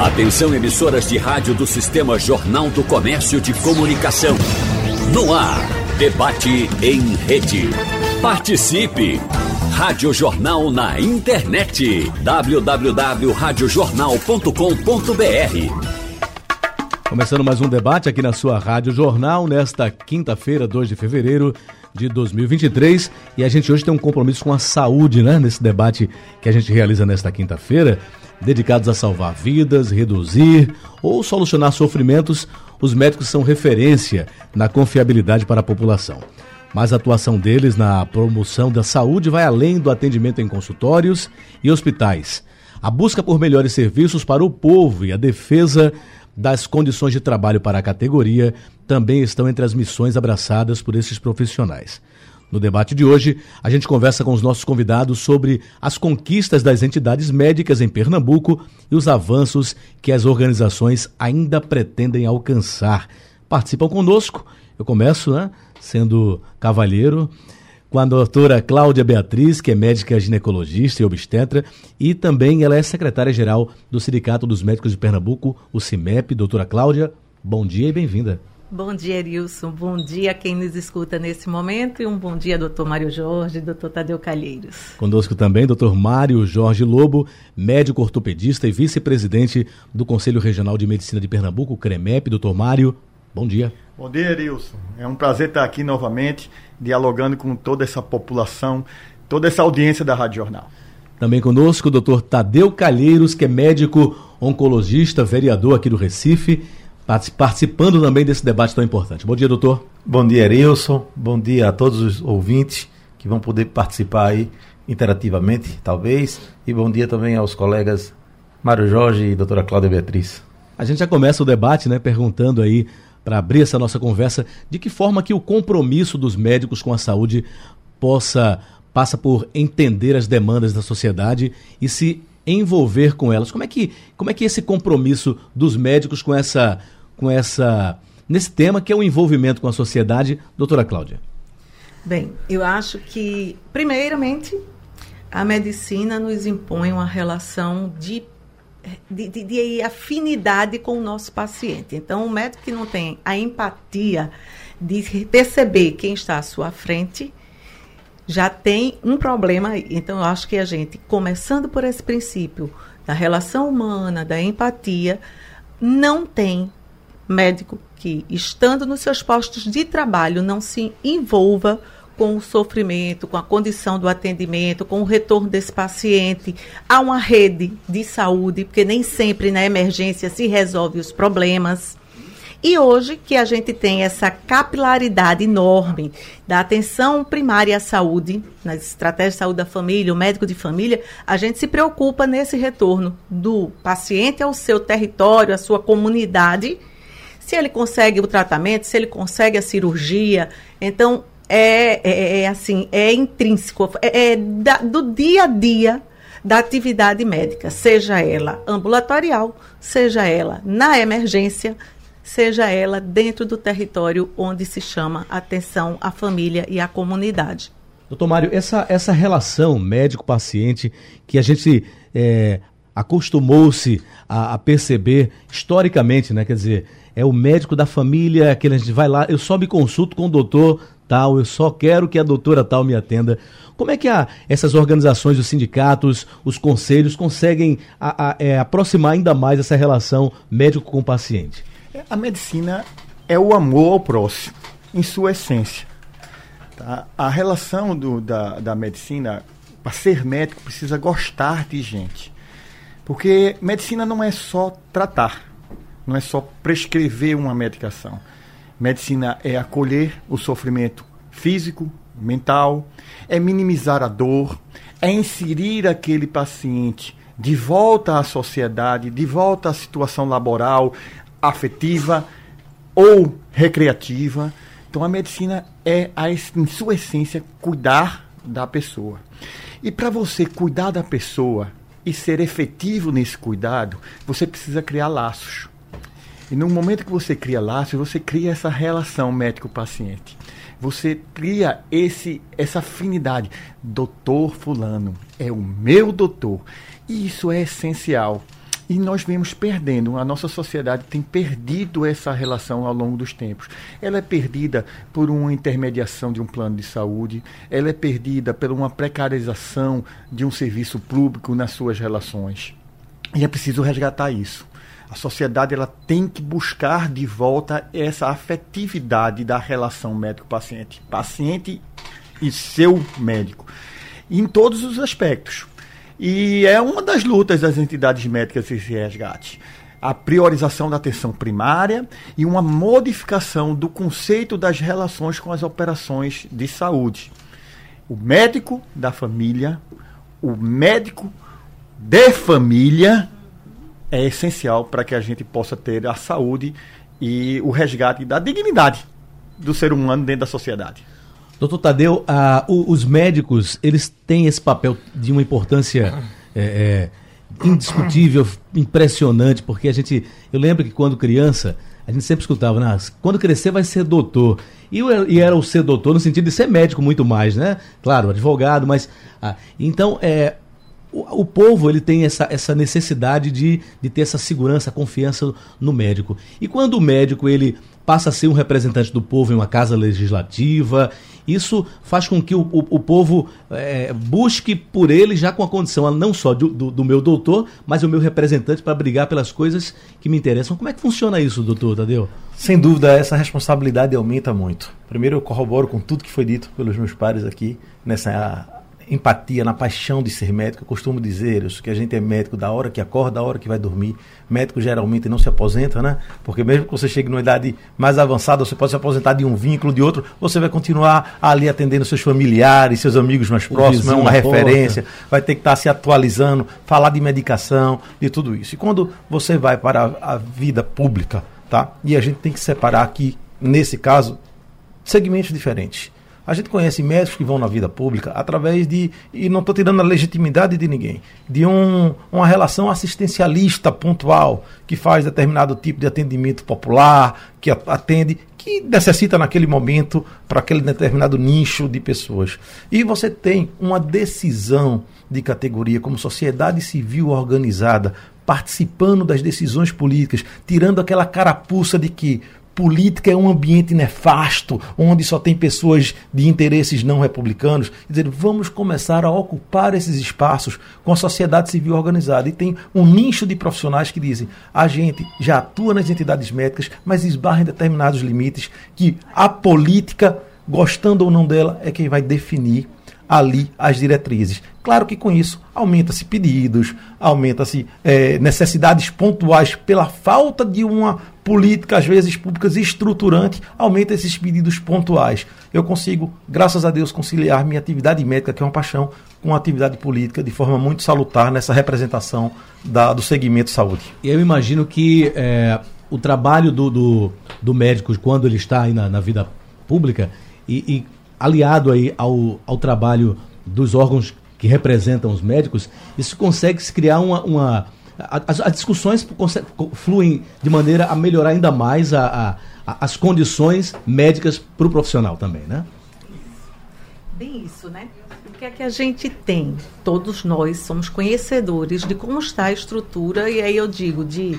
Atenção emissoras de rádio do Sistema Jornal do Comércio de Comunicação. No ar, debate em rede. Participe! Rádio Jornal na internet. www.radiojornal.com.br Começando mais um debate aqui na sua Rádio Jornal, nesta quinta-feira, 2 de fevereiro de 2023. E a gente hoje tem um compromisso com a saúde, né? Nesse debate que a gente realiza nesta quinta-feira dedicados a salvar vidas, reduzir ou solucionar sofrimentos, os médicos são referência na confiabilidade para a população. Mas a atuação deles na promoção da saúde vai além do atendimento em consultórios e hospitais. A busca por melhores serviços para o povo e a defesa das condições de trabalho para a categoria também estão entre as missões abraçadas por esses profissionais. No debate de hoje, a gente conversa com os nossos convidados sobre as conquistas das entidades médicas em Pernambuco e os avanços que as organizações ainda pretendem alcançar. Participam conosco. Eu começo, né, sendo cavalheiro, com a doutora Cláudia Beatriz, que é médica ginecologista e obstetra, e também ela é secretária-geral do Sindicato dos Médicos de Pernambuco, o CIMEP. Doutora Cláudia, bom dia e bem-vinda. Bom dia, Erilson. Bom dia a quem nos escuta nesse momento e um bom dia, doutor Mário Jorge, doutor Tadeu Calheiros. Conosco também, doutor Mário Jorge Lobo, médico ortopedista e vice-presidente do Conselho Regional de Medicina de Pernambuco, CREMEP. Doutor Mário, bom dia. Bom dia, Erilson. É um prazer estar aqui novamente, dialogando com toda essa população, toda essa audiência da Rádio Jornal. Também conosco o doutor Tadeu Calheiros, que é médico oncologista, vereador aqui do Recife participando também desse debate tão importante. Bom dia, doutor. Bom dia, Erilson. Bom dia a todos os ouvintes que vão poder participar aí interativamente, talvez. E bom dia também aos colegas Mário Jorge e doutora Cláudia Beatriz. A gente já começa o debate, né, perguntando aí, para abrir essa nossa conversa, de que forma que o compromisso dos médicos com a saúde possa passa por entender as demandas da sociedade e se envolver com elas. Como é que, como é que esse compromisso dos médicos com essa com essa nesse tema que é o envolvimento com a sociedade, doutora Cláudia? Bem, eu acho que primeiramente a medicina nos impõe uma relação de de, de, de, afinidade com o nosso paciente. Então, o médico que não tem a empatia de perceber quem está à sua frente já tem um problema aí. Então, eu acho que a gente, começando por esse princípio da relação humana, da empatia, não tem médico que, estando nos seus postos de trabalho, não se envolva com o sofrimento, com a condição do atendimento, com o retorno desse paciente a uma rede de saúde, porque nem sempre na emergência se resolve os problemas. E hoje que a gente tem essa capilaridade enorme da atenção primária à saúde, nas estratégias de saúde da família, o médico de família, a gente se preocupa nesse retorno do paciente ao seu território, à sua comunidade se ele consegue o tratamento, se ele consegue a cirurgia. Então, é, é, é assim, é intrínseco, é, é da, do dia a dia da atividade médica, seja ela ambulatorial, seja ela na emergência, seja ela dentro do território onde se chama atenção à família e à comunidade. Doutor Mário, essa, essa relação médico-paciente que a gente é, acostumou-se a, a, perceber historicamente, né? Quer dizer, é o médico da família, aquele a gente vai lá, eu só me consulto com o doutor tal, eu só quero que a doutora tal me atenda. Como é que a, essas organizações, os sindicatos, os conselhos conseguem a, a, é, aproximar ainda mais essa relação médico com paciente? A medicina é o amor ao próximo, em sua essência. Tá? A relação do, da, da medicina, para ser médico, precisa gostar de gente. Porque medicina não é só tratar não é só prescrever uma medicação. Medicina é acolher o sofrimento físico, mental, é minimizar a dor, é inserir aquele paciente de volta à sociedade, de volta à situação laboral, afetiva ou recreativa. Então a medicina é, em sua essência, cuidar da pessoa. E para você cuidar da pessoa e ser efetivo nesse cuidado, você precisa criar laços. E no momento que você cria laços, você cria essa relação médico-paciente. Você cria esse, essa afinidade. Doutor Fulano é o meu doutor. E isso é essencial. E nós vemos perdendo, a nossa sociedade tem perdido essa relação ao longo dos tempos. Ela é perdida por uma intermediação de um plano de saúde, ela é perdida por uma precarização de um serviço público nas suas relações. E é preciso resgatar isso. A sociedade ela tem que buscar de volta essa afetividade da relação médico-paciente. Paciente e seu médico. Em todos os aspectos. E é uma das lutas das entidades médicas esse resgate. A priorização da atenção primária e uma modificação do conceito das relações com as operações de saúde. O médico da família, o médico de família é essencial para que a gente possa ter a saúde e o resgate da dignidade do ser humano dentro da sociedade. Doutor Tadeu, ah, os médicos, eles têm esse papel de uma importância é, é, indiscutível, impressionante, porque a gente, eu lembro que quando criança, a gente sempre escutava, né, quando crescer vai ser doutor. E, e, era o ser doutor no sentido de ser médico muito mais, né? Claro, advogado, mas... Ah, então, é, o, o, povo ele tem essa, essa necessidade de, de ter essa segurança, confiança no médico. E quando o médico ele passa a ser um representante do povo em uma casa legislativa isso faz com que o, o, o povo é, busque por ele já com a condição não só do, do, do meu doutor, mas o meu representante para brigar pelas coisas que me interessam. Como é que funciona isso, doutor Tadeu? Sem dúvida, essa responsabilidade aumenta muito. Primeiro, eu corroboro com tudo que foi dito pelos meus pares aqui nessa empatia, na paixão de ser médico. Eu costumo dizer isso, que a gente é médico da hora que acorda, da hora que vai dormir. Médico geralmente não se aposenta, né? Porque mesmo que você chegue numa idade mais avançada, você pode se aposentar de um vínculo, de outro, você vai continuar ali atendendo seus familiares, seus amigos mais próximos, é uma referência, porta. vai ter que estar se atualizando, falar de medicação, de tudo isso. E quando você vai para a, a vida pública, tá? E a gente tem que separar aqui, nesse caso, segmentos diferentes. A gente conhece médicos que vão na vida pública através de, e não estou tirando a legitimidade de ninguém, de um, uma relação assistencialista pontual, que faz determinado tipo de atendimento popular, que atende, que necessita naquele momento para aquele determinado nicho de pessoas. E você tem uma decisão de categoria como sociedade civil organizada, participando das decisões políticas, tirando aquela carapuça de que política é um ambiente nefasto, onde só tem pessoas de interesses não republicanos. Dizer, vamos começar a ocupar esses espaços com a sociedade civil organizada. E tem um nicho de profissionais que dizem: a gente já atua nas entidades médicas, mas esbarra em determinados limites que a política, gostando ou não dela, é quem vai definir ali as diretrizes. Claro que com isso aumenta-se pedidos, aumenta-se é, necessidades pontuais pela falta de uma política, às vezes públicas estruturante, aumenta esses pedidos pontuais. Eu consigo, graças a Deus, conciliar minha atividade médica, que é uma paixão, com a atividade política de forma muito salutar nessa representação da, do segmento saúde. Eu imagino que é, o trabalho do, do, do, médico, quando ele está aí na, na vida pública, e, e aliado aí ao, ao trabalho dos órgãos que representam os médicos, isso consegue se criar uma. uma as, as, discussões fluem de maneira a melhorar ainda mais a, a, as condições médicas para o profissional também, né? Bem isso, né? O que é que a gente tem? Todos nós somos conhecedores de como está a estrutura, e aí eu digo de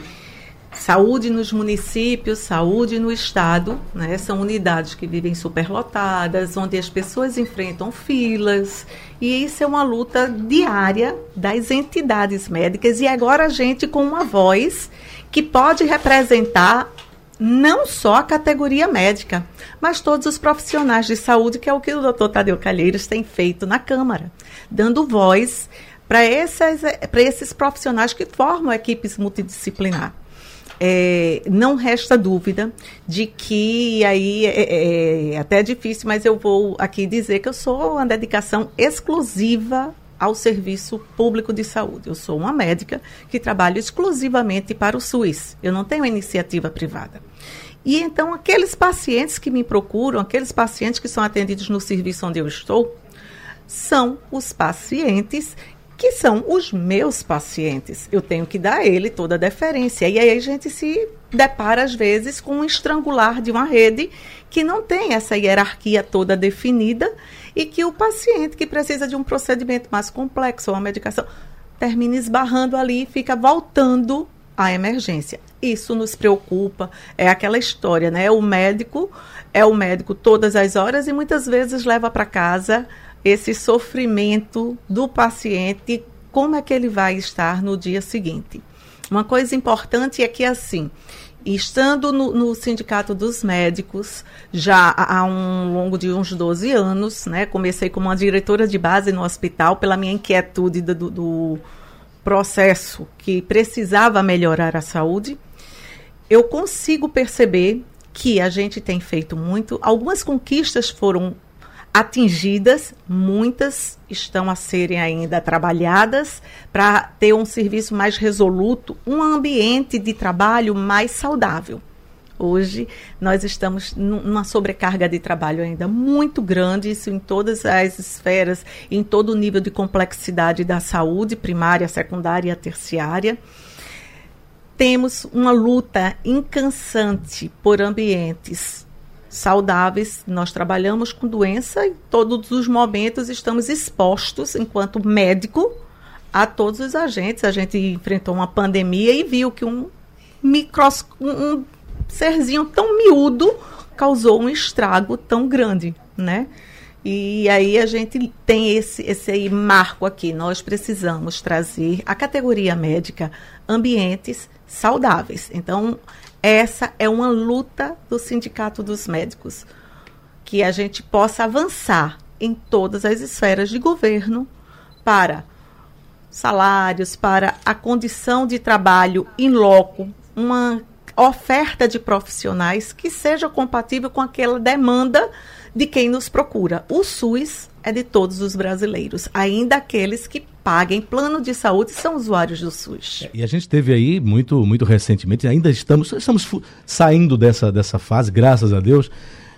Saúde nos municípios, saúde no estado, né? São unidades que vivem superlotadas, onde as pessoas enfrentam filas, e isso é uma luta diária das entidades médicas. E agora a gente com uma voz que pode representar não só a categoria médica, mas todos os profissionais de saúde, que é o que o doutor Tadeu Calheiros tem feito na Câmara, dando voz para esses profissionais que formam equipes multidisciplinar é, não resta dúvida de que aí é, é, é até difícil, mas eu vou aqui dizer que eu sou uma dedicação exclusiva ao serviço público de saúde. Eu sou uma médica que trabalho exclusivamente para o SUS. Eu não tenho iniciativa privada. E então aqueles pacientes que me procuram, aqueles pacientes que são atendidos no serviço onde eu estou, são os pacientes que são os meus pacientes. Eu tenho que dar a ele toda a deferência. E aí a gente se depara, às vezes, com um estrangular de uma rede que não tem essa hierarquia toda definida e que o paciente que precisa de um procedimento mais complexo, uma medicação, termina esbarrando ali e fica voltando à emergência. Isso nos preocupa. É aquela história, né? O médico é o médico todas as horas e muitas vezes leva para casa esse sofrimento do paciente, como é que ele vai estar no dia seguinte. Uma coisa importante é que, assim, estando no, no, Sindicato dos Médicos já há um longo de uns 12 anos, né? Comecei como uma diretora de base no hospital pela minha inquietude do, do processo que precisava melhorar a saúde. Eu consigo perceber que a gente tem feito muito. Algumas conquistas foram atingidas, muitas estão a serem ainda trabalhadas para ter um serviço mais resoluto, um ambiente de trabalho mais saudável. Hoje nós estamos numa sobrecarga de trabalho ainda muito grande, isso em todas as esferas, em todo o nível de complexidade da saúde, primária, secundária e terciária. Temos uma luta incansante por ambientes saudáveis. Nós trabalhamos com doença e todos os momentos estamos expostos, enquanto médico, a todos os agentes. A gente enfrentou uma pandemia e viu que um micros, um serzinho tão miúdo causou um estrago tão grande, né? E aí a gente tem esse, esse marco aqui. Nós precisamos trazer a categoria médica ambientes saudáveis. Então, essa é uma luta do Sindicato dos Médicos, que a gente possa avançar em todas as esferas de governo para salários, para a condição de trabalho em loco, uma oferta de profissionais que seja compatível com aquela demanda de quem nos procura. O SUS é de todos os brasileiros, ainda aqueles que paguem plano de saúde são usuários do SUS. E a gente teve aí muito, muito recentemente, ainda estamos, estamos saindo dessa, dessa fase, graças a Deus,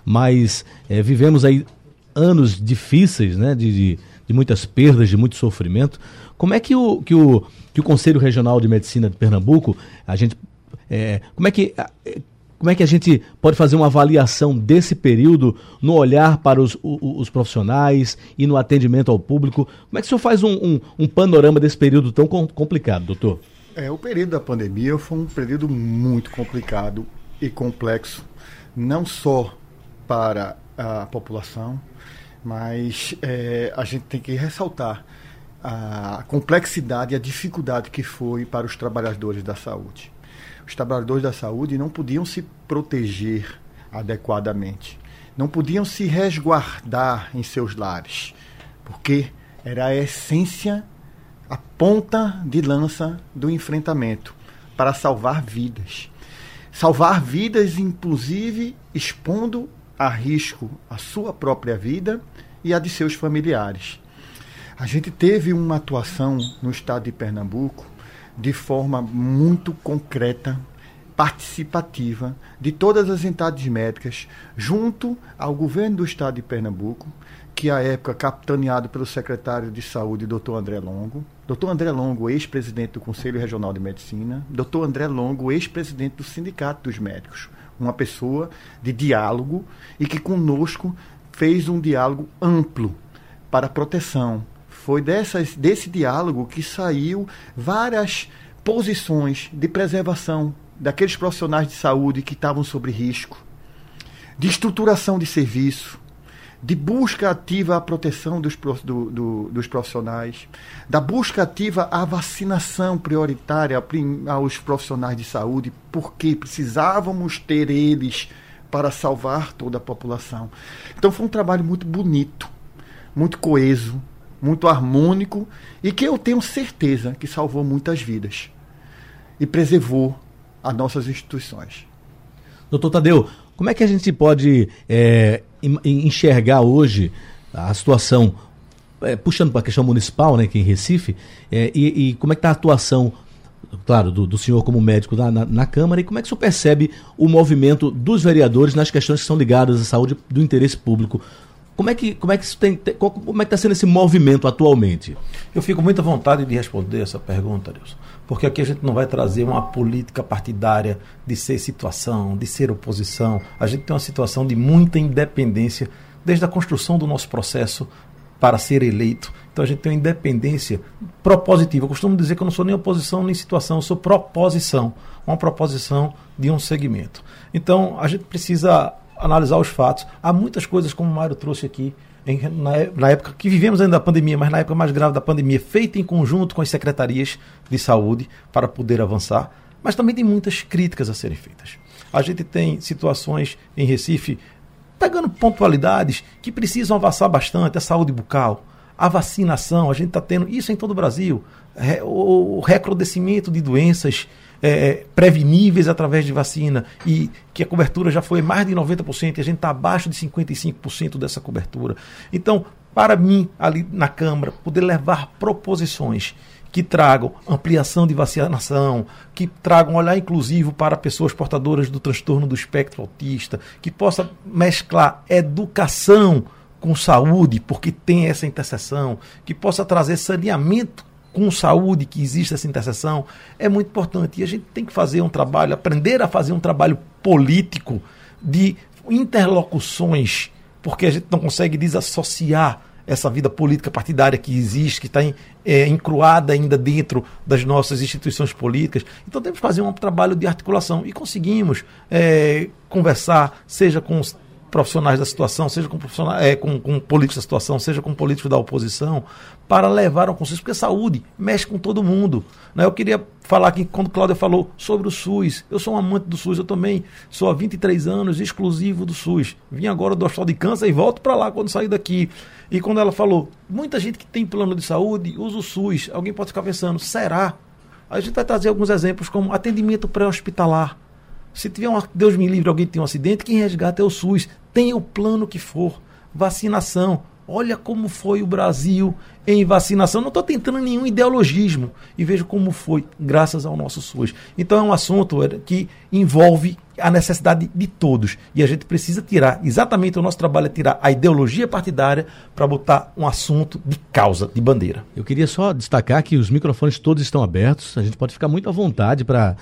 mas é, vivemos aí anos difíceis, né, de, de, de, muitas perdas, de muito sofrimento. Como é que o, que o, que o Conselho Regional de Medicina de Pernambuco, a gente, é, como é que como é que a gente pode fazer uma avaliação desse período no olhar para os, os, os profissionais e no atendimento ao público? Como é que o senhor faz um, um, um panorama desse período tão complicado, doutor? É, o período da pandemia foi um período muito complicado e complexo, não só para a população, mas é, a gente tem que ressaltar a complexidade e a dificuldade que foi para os trabalhadores da saúde os trabalhadores da saúde não podiam se proteger adequadamente, não podiam se resguardar em seus lares, porque era a essência, a ponta de lança do enfrentamento para salvar vidas. Salvar vidas, inclusive expondo a risco a sua própria vida e a de seus familiares. A gente teve uma atuação no estado de Pernambuco de forma muito concreta, participativa, de todas as entidades médicas, junto ao governo do estado de Pernambuco, que à época capitaneado pelo secretário de Saúde, Dr. André Longo, Dr. André Longo, ex-presidente do Conselho Regional de Medicina, Dr. André Longo, ex-presidente do Sindicato dos Médicos, uma pessoa de diálogo e que conosco fez um diálogo amplo para proteção, foi dessas, desse diálogo que saiu várias posições de preservação daqueles profissionais de saúde que estavam sob risco, de estruturação de serviço, de busca ativa à proteção dos, do, do, dos profissionais, da busca ativa à vacinação prioritária aos profissionais de saúde, porque precisávamos ter eles para salvar toda a população. Então foi um trabalho muito bonito, muito coeso, muito harmônico e que eu tenho certeza que salvou muitas vidas e preservou as nossas instituições. Doutor Tadeu, como é que a gente pode é, enxergar hoje a situação, é, puxando para a questão municipal, né, aqui em Recife, é, e, e, como é que está a atuação, claro, do, do senhor como médico na, na, na, Câmara, e como é que o senhor percebe o movimento dos vereadores nas questões que são ligadas à saúde do interesse público como é que como é que isso tem, como é está sendo esse movimento atualmente? Eu fico muito à vontade de responder essa pergunta, Deus, porque aqui a gente não vai trazer uma política partidária de ser situação, de ser oposição. A gente tem uma situação de muita independência desde a construção do nosso processo para ser eleito. Então a gente tem uma independência propositiva. Eu costumo dizer que eu não sou nem oposição nem situação, eu sou proposição. Uma proposição de um segmento. Então a gente precisa analisar os fatos. Há muitas coisas, como o Mário trouxe aqui, em, na, na, época que vivemos ainda da pandemia, mas na época mais grave da pandemia, feita em conjunto com as secretarias de saúde para poder avançar. Mas também tem muitas críticas a serem feitas. A gente tem situações em Recife pegando pontualidades que precisam avançar bastante, a saúde bucal, a vacinação, a gente está tendo isso em todo o Brasil, o recrudescimento de doenças é, é, preveníveis através de vacina e que a cobertura já foi mais de 90% e a gente está abaixo de 55% dessa cobertura. Então, para mim, ali na Câmara, poder levar proposições que tragam ampliação de vacinação, que tragam olhar inclusivo para pessoas portadoras do transtorno do espectro autista, que possa mesclar educação com saúde, porque tem essa interseção, que possa trazer saneamento com saúde, que existe essa interseção, é muito importante. E a gente tem que fazer um trabalho, aprender a fazer um trabalho político de interlocuções, porque a gente não consegue desassociar essa vida política partidária que existe, que está é, encruada ainda dentro das nossas instituições políticas. Então temos que fazer um trabalho de articulação e conseguimos é, conversar, seja com profissionais da situação, seja com, é, com, com políticos da situação, seja com políticos da oposição, para levar ao consenso, porque saúde mexe com todo mundo. Né? Eu queria falar aqui, quando Cláudia falou sobre o SUS, eu sou um amante do SUS, eu também sou há 23 anos exclusivo do SUS. Vim agora do Hospital de Câncer e volto para lá quando sair daqui. E quando ela falou, muita gente que tem plano de saúde usa o SUS, alguém pode ficar pensando, será? A gente vai trazer alguns exemplos como atendimento pré-hospitalar. Se tiver um, Deus me livre, alguém tem um acidente, quem resgata é o SUS. Tenha o plano que for. Vacinação. Olha como foi o Brasil em vacinação. Não estou tentando nenhum ideologismo. E vejo como foi, graças ao nosso SUS. Então é um assunto que envolve a necessidade de todos. E a gente precisa tirar, exatamente o nosso trabalho é tirar a ideologia partidária para botar um assunto de causa, de bandeira. Eu queria só destacar que os microfones todos estão abertos. A gente pode ficar muito à vontade para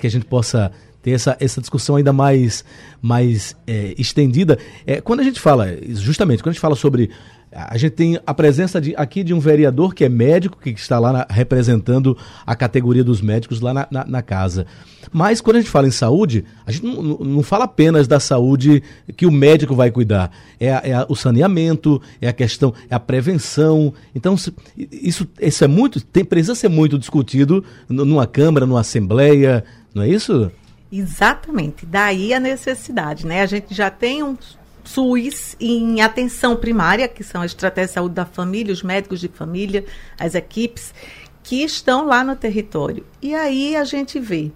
que a gente possa ter essa, essa discussão ainda mais, mais é, estendida. É, quando a gente fala, justamente, quando a gente fala sobre. A gente tem a presença de, aqui de um vereador que é médico, que está lá na, representando a categoria dos médicos lá na, na, na, casa. Mas quando a gente fala em saúde, a gente não, não fala apenas da saúde que o médico vai cuidar. É, é o saneamento, é a questão, é a prevenção. Então, isso, isso é muito, tem, precisa ser muito discutido numa Câmara, numa Assembleia, não é isso? Exatamente. Daí a necessidade, né? A gente já tem um SUS em atenção primária, que são a estratégia de saúde da família, os médicos de família, as equipes que estão lá no território. E aí a gente vê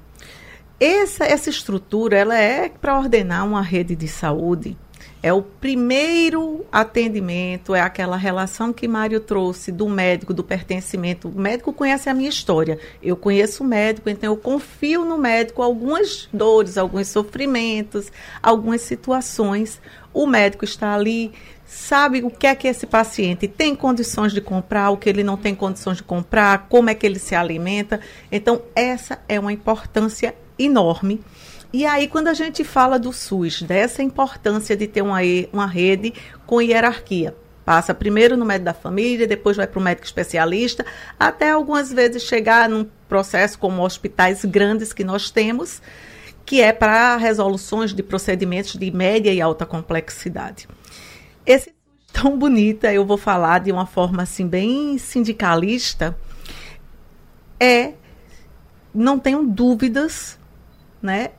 essa essa estrutura, ela é para ordenar uma rede de saúde é o primeiro atendimento, é aquela relação que Mário trouxe do médico, do pertencimento. O médico conhece a minha história, eu conheço o médico, então eu confio no médico algumas dores, alguns sofrimentos, algumas situações. O médico está ali, sabe o que é que esse paciente tem condições de comprar, o que ele não tem condições de comprar, como é que ele se alimenta. Então, essa é uma importância enorme e aí, quando a gente fala do SUS, dessa importância de ter uma, uma rede com hierarquia, passa primeiro no médico da família, depois vai para o médico especialista, até algumas vezes chegar num processo como hospitais grandes que nós temos, que é para resoluções de procedimentos de média e alta complexidade. Esse tão bonita, eu vou falar de uma forma assim bem sindicalista, é não tenho dúvidas, né?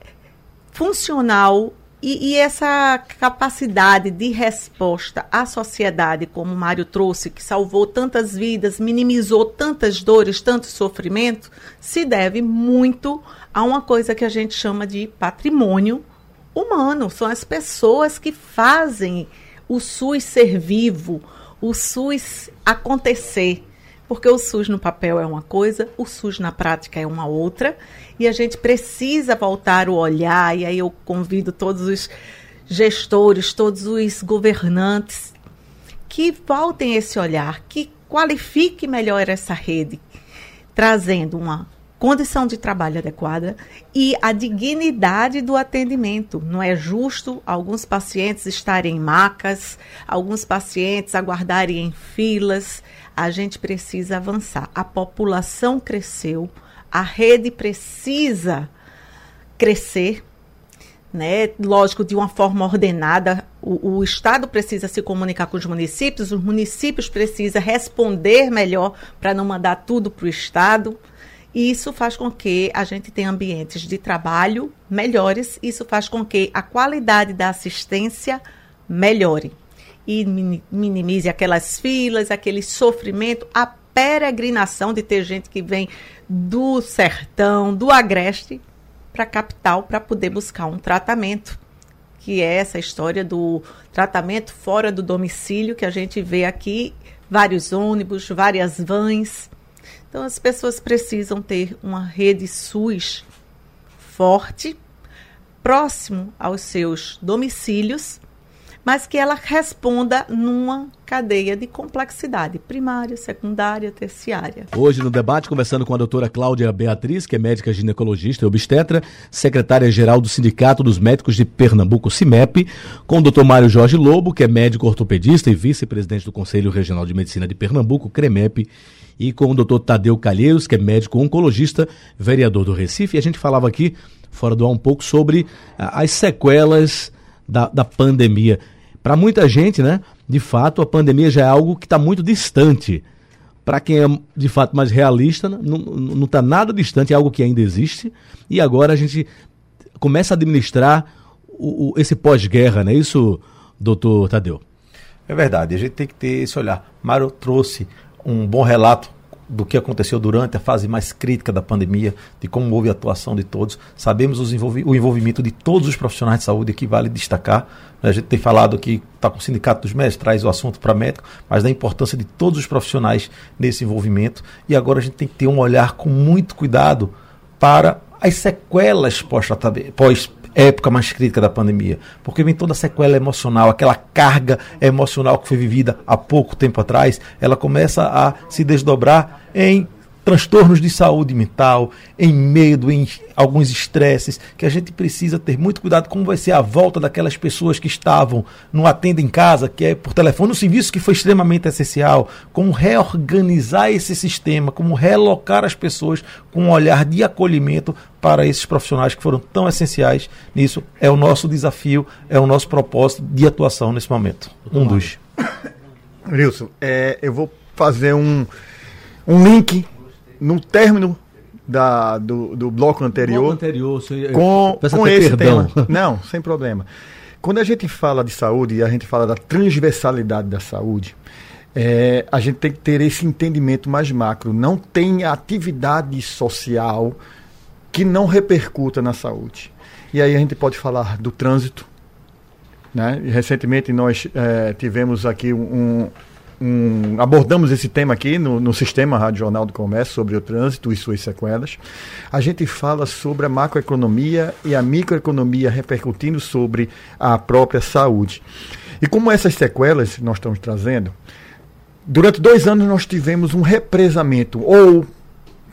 Funcional e, e, essa capacidade de resposta à sociedade, como o Mário trouxe, que salvou tantas vidas, minimizou tantas dores, tanto sofrimento, se deve muito a uma coisa que a gente chama de patrimônio humano. São as pessoas que fazem o SUS ser vivo, o SUS acontecer. Porque o SUS no papel é uma coisa, o SUS na prática é uma outra, e a gente precisa voltar o olhar, e aí eu convido todos os gestores, todos os governantes que voltem esse olhar, que qualifique melhor essa rede, trazendo uma condição de trabalho adequada e a dignidade do atendimento. Não é justo alguns pacientes estarem em macas, alguns pacientes aguardarem em filas. A gente precisa avançar. A população cresceu, a rede precisa crescer né? Lógico, de uma forma ordenada. O, o, Estado precisa se comunicar com os municípios, os municípios precisam responder melhor para não mandar tudo para o Estado. E isso faz com que a gente tenha ambientes de trabalho melhores, isso faz com que a qualidade da assistência melhore. E minimize aquelas filas, aquele sofrimento, a peregrinação de ter gente que vem do sertão, do agreste, para a capital para poder buscar um tratamento, que é essa história do tratamento fora do domicílio que a gente vê aqui, vários ônibus, várias vans. Então as pessoas precisam ter uma rede SUS forte, próximo aos seus domicílios mas que ela responda numa cadeia de complexidade primária, secundária, terciária. Hoje no debate, conversando com a doutora Cláudia Beatriz, que é médica ginecologista e obstetra, secretária-geral do Sindicato dos Médicos de Pernambuco, CIMEP, com o doutor Mário Jorge Lobo, que é médico ortopedista e vice-presidente do Conselho Regional de Medicina de Pernambuco, CREMEP, e com o doutor Tadeu Calheiros, que é médico oncologista, vereador do Recife. E a gente falava aqui, fora do ar, um pouco sobre as sequelas da, da pandemia. Para muita gente, né, de fato, a pandemia já é algo que está muito distante. Para quem é de fato mais realista, não está nada distante, é algo que ainda existe. E agora a gente começa a administrar o, o, esse pós-guerra, não é isso, doutor Tadeu? É verdade, a gente tem que ter esse olhar. Mário trouxe um bom relato do que aconteceu durante a fase mais crítica da pandemia, de como houve a atuação de todos. Sabemos envolvi o envolvimento de todos os profissionais de saúde, que vale destacar. A gente tem falado aqui, está com o Sindicato dos Médicos, traz o assunto para médico, mas da importância de todos os profissionais nesse envolvimento. E agora a gente tem que ter um olhar com muito cuidado para as sequelas pós-pandemia. Pós época mais crítica da pandemia, porque vem toda a sequela emocional, aquela carga emocional que foi vivida há pouco tempo atrás, ela começa a se desdobrar em transtornos de saúde mental, em medo, em alguns estresses, que a gente precisa ter muito cuidado como vai ser a volta daquelas pessoas que estavam no atenda em casa, que é por telefone, um serviço que foi extremamente essencial, como reorganizar esse sistema, como relocar as pessoas com um olhar de acolhimento para esses profissionais que foram tão essenciais nisso. É o nosso desafio, é o nosso propósito de atuação nesse momento. Um dos. Wilson, é, eu vou fazer um, um link no término da, do, do bloco anterior. Bloco anterior, com, com esse perdão. tema. Não, sem problema. Quando a gente fala de saúde e a gente fala da transversalidade da saúde, é, a gente tem que ter esse entendimento mais macro. Não tem atividade social que não repercuta na saúde. E aí a gente pode falar do trânsito. Né? Recentemente nós é, tivemos aqui um, um, abordamos esse tema aqui no, no Sistema Rádio Jornal do Comércio sobre o trânsito e suas sequelas. A gente fala sobre a macroeconomia e a microeconomia repercutindo sobre a própria saúde. E como essas sequelas nós estamos trazendo, durante dois anos nós tivemos um represamento ou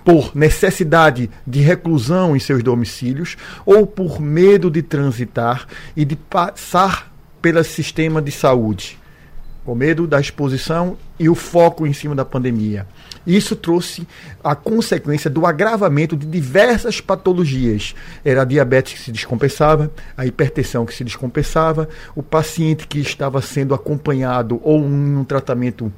por necessidade de reclusão em seus domicílios ou por medo de transitar e de passar pelo sistema de saúde o medo da exposição e o foco em cima da pandemia. Isso trouxe a consequência do agravamento de diversas patologias. Era a diabetes que se descompensava, a hipertensão que se descompensava, o paciente que estava sendo acompanhado ou um tratamento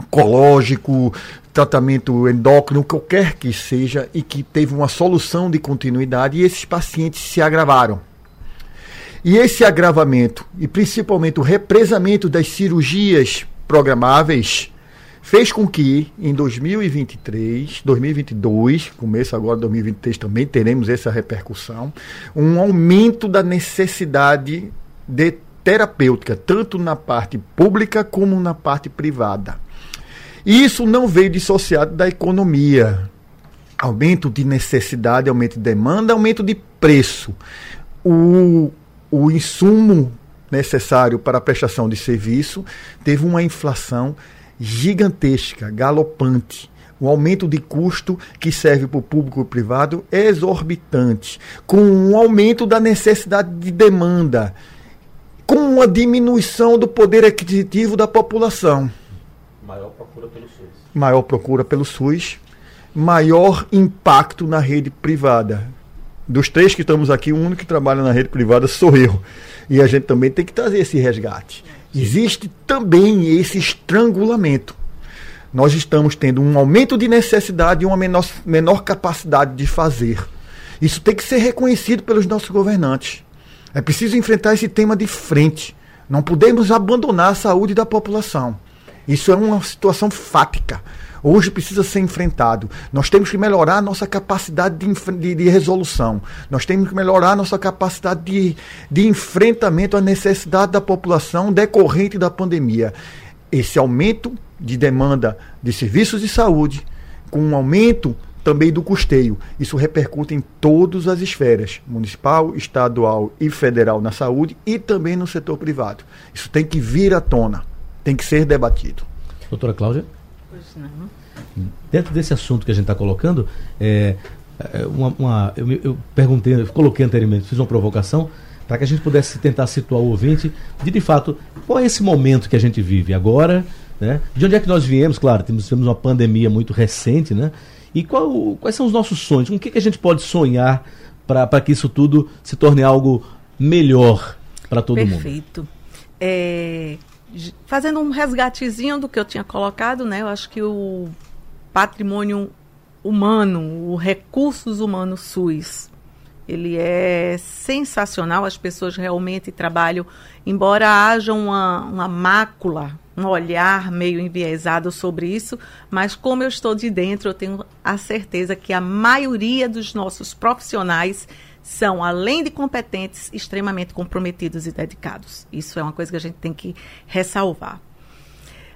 oncológico, tratamento endócrino, qualquer que seja, e que teve uma solução de continuidade, e esses pacientes se agravaram. E esse agravamento, e principalmente o represamento das cirurgias programáveis, fez com que em 2023, 2022, começo agora de 2023 também teremos essa repercussão, um aumento da necessidade de terapêutica, tanto na parte pública como na parte privada. E isso não veio dissociado da economia. Aumento de necessidade, aumento de demanda, aumento de preço. O o insumo necessário para a prestação de serviço teve uma inflação gigantesca, galopante. O aumento de custo que serve para o público e privado é exorbitante, com um aumento da necessidade de demanda, com uma diminuição do poder aquisitivo da população. Maior procura pelo SUS. Maior procura pelo SUS, maior impacto na rede privada. Dos três que estamos aqui, o único que trabalha na rede privada sou eu. E a gente também tem que trazer esse resgate. Existe também esse estrangulamento. Nós estamos tendo um aumento de necessidade e uma menor, menor capacidade de fazer. Isso tem que ser reconhecido pelos nossos governantes. É preciso enfrentar esse tema de frente. Não podemos abandonar a saúde da população. Isso é uma situação fática. Hoje precisa ser enfrentado. Nós temos que melhorar a nossa capacidade de, de, de resolução. Nós temos que melhorar a nossa capacidade de, de enfrentamento à necessidade da população decorrente da pandemia. Esse aumento de demanda de serviços de saúde, com um aumento também do custeio. Isso repercute em todas as esferas, municipal, estadual e federal na saúde e também no setor privado. Isso tem que vir à tona, tem que ser debatido. Doutora Cláudia? Pois não. Dentro desse assunto que a gente está colocando, é, é, uma, uma, eu, eu, perguntei, eu coloquei anteriormente, fiz uma provocação para que a gente pudesse tentar situar o ouvinte de, de fato, qual é esse momento que a gente vive agora, né? de onde é que nós viemos, claro, temos, uma pandemia muito recente, né? E qual, quais são os nossos sonhos? Com o que, que a gente pode sonhar para que isso tudo se torne algo melhor para todo Perfeito. mundo? Perfeito. É, fazendo um resgatezinho do que eu tinha colocado, né? Eu acho que o patrimônio humano, o recursos humanos SUS, ele é sensacional. As pessoas realmente trabalham, embora haja uma, uma mácula um olhar meio enviesado sobre isso, mas como eu estou de dentro, eu tenho a certeza que a maioria dos nossos profissionais são, além de competentes, extremamente comprometidos e dedicados. Isso é uma coisa que a gente tem que ressalvar.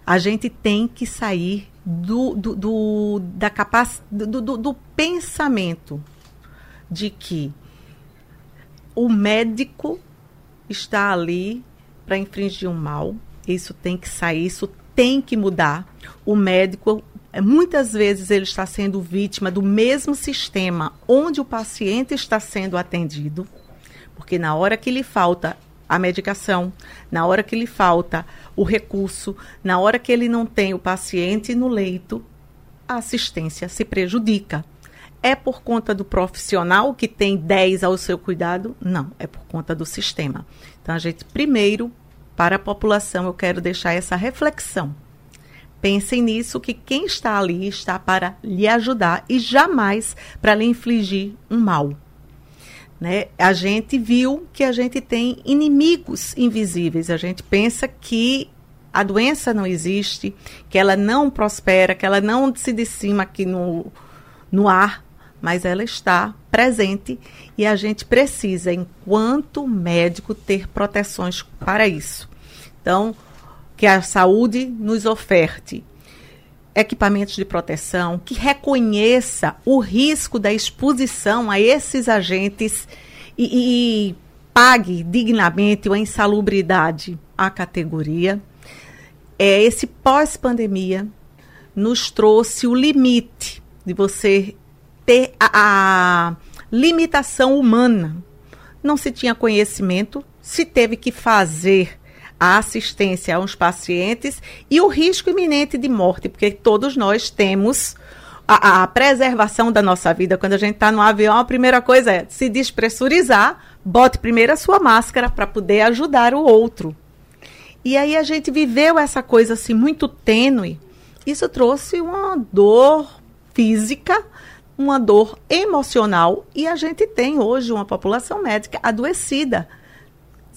A gente tem que sair do, do, do da capac... do, do, do pensamento de que o médico está ali para infringir um mal, isso tem que sair, isso tem que mudar. O médico, é, muitas vezes, ele está sendo vítima do mesmo sistema onde o paciente está sendo atendido, porque na hora que lhe falta a medicação, na hora que lhe falta o recurso, na hora que ele não tem o paciente no leito, a assistência se prejudica. É por conta do profissional que tem 10 ao seu cuidado? Não, é por conta do sistema. Então a gente primeiro para a população, eu quero deixar essa reflexão. Pensem nisso, que quem está ali está para lhe ajudar e jamais para lhe infligir um mal. Né? A gente viu que a gente tem inimigos invisíveis. A gente pensa que a doença não existe, que ela não prospera, que ela não se decima aqui no, no ar, mas ela está presente e a gente precisa, enquanto médico, ter proteções para isso. Então, que a saúde nos oferte equipamentos de proteção, que reconheça o risco da exposição a esses agentes e, e pague dignamente a insalubridade à categoria. É, esse pós-pandemia nos trouxe o limite de você ter a, a limitação humana. Não se tinha conhecimento, se teve que fazer a assistência a uns pacientes e o risco iminente de morte, porque todos nós temos a, a preservação da nossa vida. Quando a gente está no avião, a primeira coisa é se despressurizar, bote primeiro a sua máscara para poder ajudar o outro. E aí a gente viveu essa coisa assim muito tênue. Isso trouxe uma dor física, uma dor emocional e a gente tem hoje uma população médica adoecida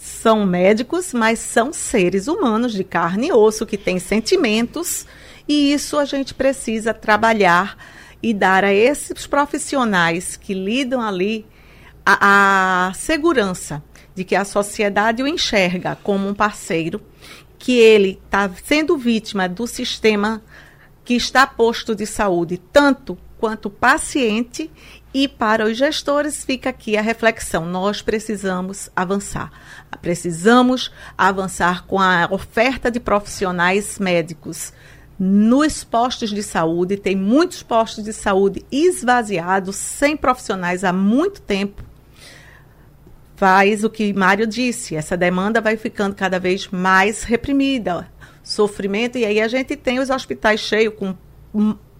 são médicos, mas são seres humanos de carne e osso que têm sentimentos, e isso a gente precisa trabalhar e dar a esses profissionais que lidam ali a, a segurança de que a sociedade o enxerga como um parceiro, que ele está sendo vítima do sistema que está posto de saúde, tanto quanto paciente, e para os gestores fica aqui a reflexão: nós precisamos avançar. Precisamos avançar com a oferta de profissionais médicos nos postos de saúde, tem muitos postos de saúde esvaziados, sem profissionais há muito tempo. Faz o que Mário disse, essa demanda vai ficando cada vez mais reprimida, sofrimento, e aí a gente tem os hospitais cheios com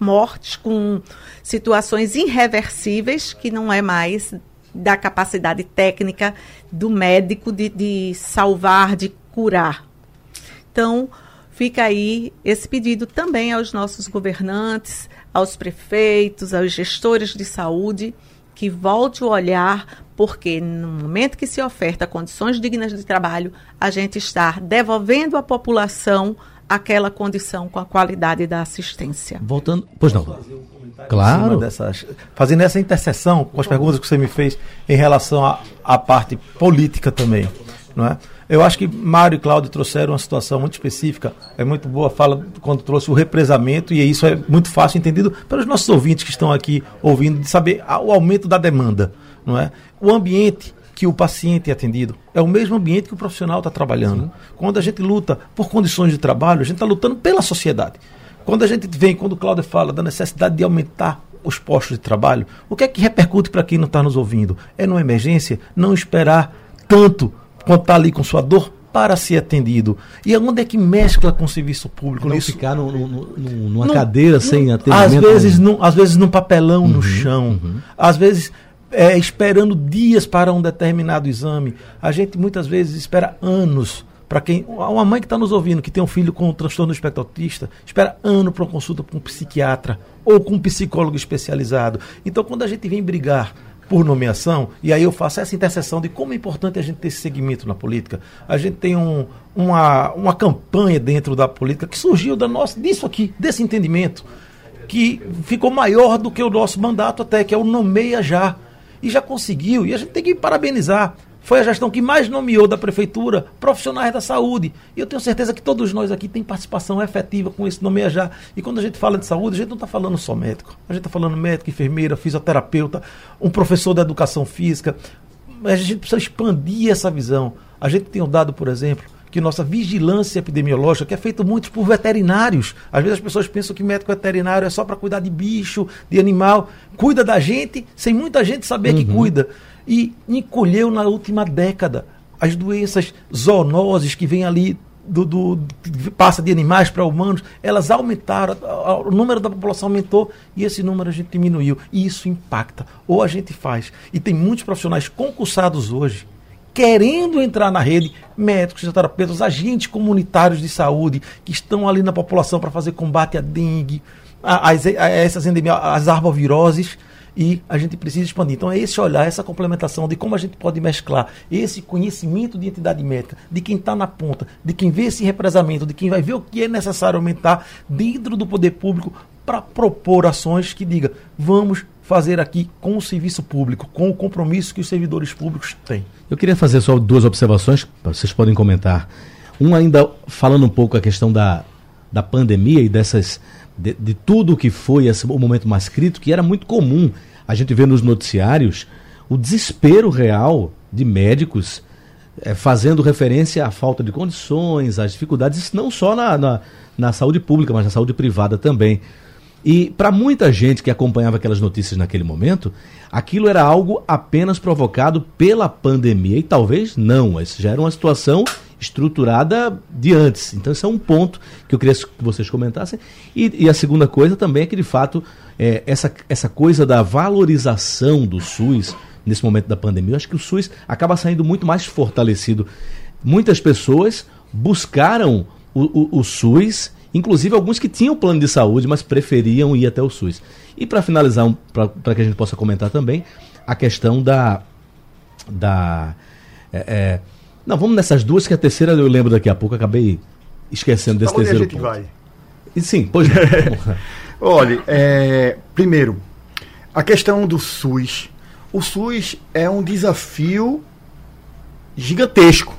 mortes, com situações irreversíveis, que não é mais da capacidade técnica do médico de, de salvar, de curar. Então, fica aí esse pedido também aos nossos governantes, aos prefeitos, aos gestores de saúde, que volte o olhar, porque no momento que se oferta condições dignas de trabalho, a gente está devolvendo à população aquela condição com a qualidade da assistência. Voltando, pois não. Claro. Dessas, fazendo essa interseção com as perguntas que você me fez em relação à parte política também, não é? Eu acho que Mário e Cláudio trouxeram uma situação muito específica. É muito boa a fala quando trouxe o represamento, e isso é muito fácil entendido pelos nossos ouvintes que estão aqui ouvindo, de saber o aumento da demanda. Não é? O ambiente que o paciente é atendido. É o mesmo ambiente que o profissional está trabalhando. Sim. Quando a gente luta por condições de trabalho, a gente está lutando pela sociedade. Quando a gente vem, quando o Cláudio fala da necessidade de aumentar os postos de trabalho, o que é que repercute para quem não está nos ouvindo? É numa emergência não esperar tanto quanto está ali com sua dor para ser atendido. E onde é que mescla com o serviço público? Não ficar no, no, no, numa não, cadeira sem atendimento? Às vezes, num, às vezes num papelão uhum, no chão. Uhum. Às vezes é, esperando dias para um determinado exame. A gente muitas vezes espera anos para quem. Uma mãe que está nos ouvindo, que tem um filho com um transtorno espectro autista, espera ano para uma consulta com um psiquiatra ou com um psicólogo especializado. Então, quando a gente vem brigar por nomeação, e aí eu faço essa interseção de como é importante a gente ter esse segmento na política. A gente tem um, uma, uma campanha dentro da política que surgiu da nossa, disso aqui, desse entendimento, que ficou maior do que o nosso mandato até, que é o nomeia já e já conseguiu, e a gente tem que parabenizar. Foi a gestão que mais nomeou da prefeitura profissionais da saúde. E eu tenho certeza que todos nós aqui têm participação efetiva com esse nomeia já. E quando a gente fala de saúde, a gente não está falando só médico. A gente está falando médico, enfermeira, fisioterapeuta, um professor da educação física. Mas a gente precisa expandir essa visão. A gente tem um dado, por exemplo, que nossa vigilância epidemiológica, que é feita muito por veterinários. Às vezes as pessoas pensam que médico veterinário é só para cuidar de bicho, de animal. Cuida da gente sem muita gente saber uhum. que cuida. E encolheu na última década as doenças zoonoses que vêm ali do, do, passa de animais para humanos, elas aumentaram, o número da população aumentou e esse número a gente diminuiu. E isso impacta. Ou a gente faz. E tem muitos profissionais concursados hoje querendo entrar na rede, médicos, fisioterapeutas, agentes comunitários de saúde que estão ali na população para fazer combate à dengue, a, a, a essas endemias, as arboviroses e a gente precisa expandir. Então é esse olhar, essa complementação de como a gente pode mesclar esse conhecimento de entidade médica, de quem está na ponta, de quem vê esse represamento, de quem vai ver o que é necessário aumentar dentro do poder público para propor ações que diga vamos fazer aqui com o serviço público, com o compromisso que os servidores públicos têm. Eu queria fazer só duas observações, vocês podem comentar. Um ainda falando um pouco a questão da, da pandemia e dessas de, de tudo que foi esse, o momento mais crítico, que era muito comum a gente ver nos noticiários o desespero real de médicos é, fazendo referência à falta de condições, às dificuldades, não só na, na, na saúde pública, mas na saúde privada também. E para muita gente que acompanhava aquelas notícias naquele momento, aquilo era algo apenas provocado pela pandemia. E talvez não, isso já era uma situação estruturada de antes. Então, esse é um ponto que eu queria que vocês comentassem. E, e a segunda coisa também é que, de fato, é, essa, essa coisa da valorização do SUS nesse momento da pandemia, eu acho que o SUS acaba saindo muito mais fortalecido. Muitas pessoas buscaram o, o, o SUS Inclusive alguns que tinham plano de saúde, mas preferiam ir até o SUS. E para finalizar, um, para que a gente possa comentar também, a questão da. da é, é, não, vamos nessas duas, que a terceira eu lembro daqui a pouco, acabei esquecendo desse Onde terceiro a gente ponto. vai? E, sim, pois Olha, é, primeiro, a questão do SUS. O SUS é um desafio gigantesco.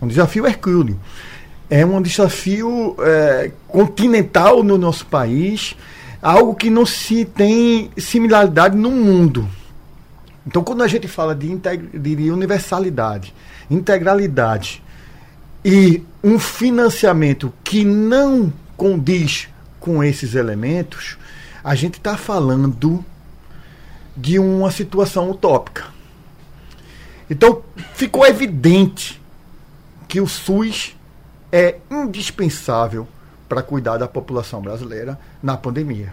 Um desafio hercúleo é um desafio é, continental no nosso país, algo que não se tem similaridade no mundo. Então, quando a gente fala de, de universalidade, integralidade e um financiamento que não condiz com esses elementos, a gente está falando de uma situação utópica. Então, ficou evidente que o SUS é indispensável para cuidar da população brasileira na pandemia.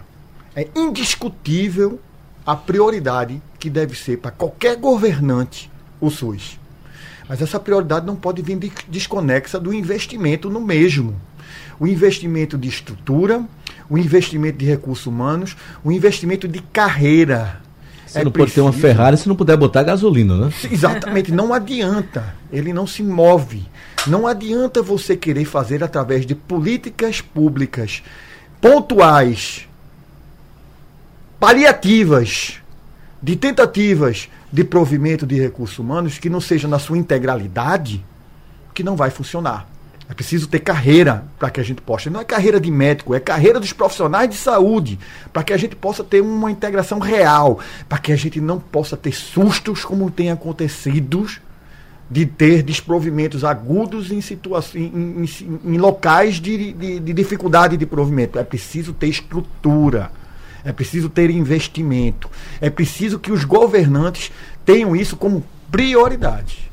É indiscutível a prioridade que deve ser para qualquer governante o SUS. Mas essa prioridade não pode vir desconexa do investimento no mesmo. O investimento de estrutura, o investimento de recursos humanos, o investimento de carreira. Você é não preciso... pode ter uma Ferrari se não puder botar gasolina, né? Exatamente, não adianta. Ele não se move. Não adianta você querer fazer através de políticas públicas pontuais, paliativas, de tentativas de provimento de recursos humanos que não seja na sua integralidade, que não vai funcionar. É preciso ter carreira para que a gente possa. Não é carreira de médico, é carreira dos profissionais de saúde, para que a gente possa ter uma integração real, para que a gente não possa ter sustos como tem acontecido de ter desprovimentos agudos em, situações, em, em, em locais de, de, de dificuldade de provimento. É preciso ter estrutura. É preciso ter investimento. É preciso que os governantes tenham isso como prioridade.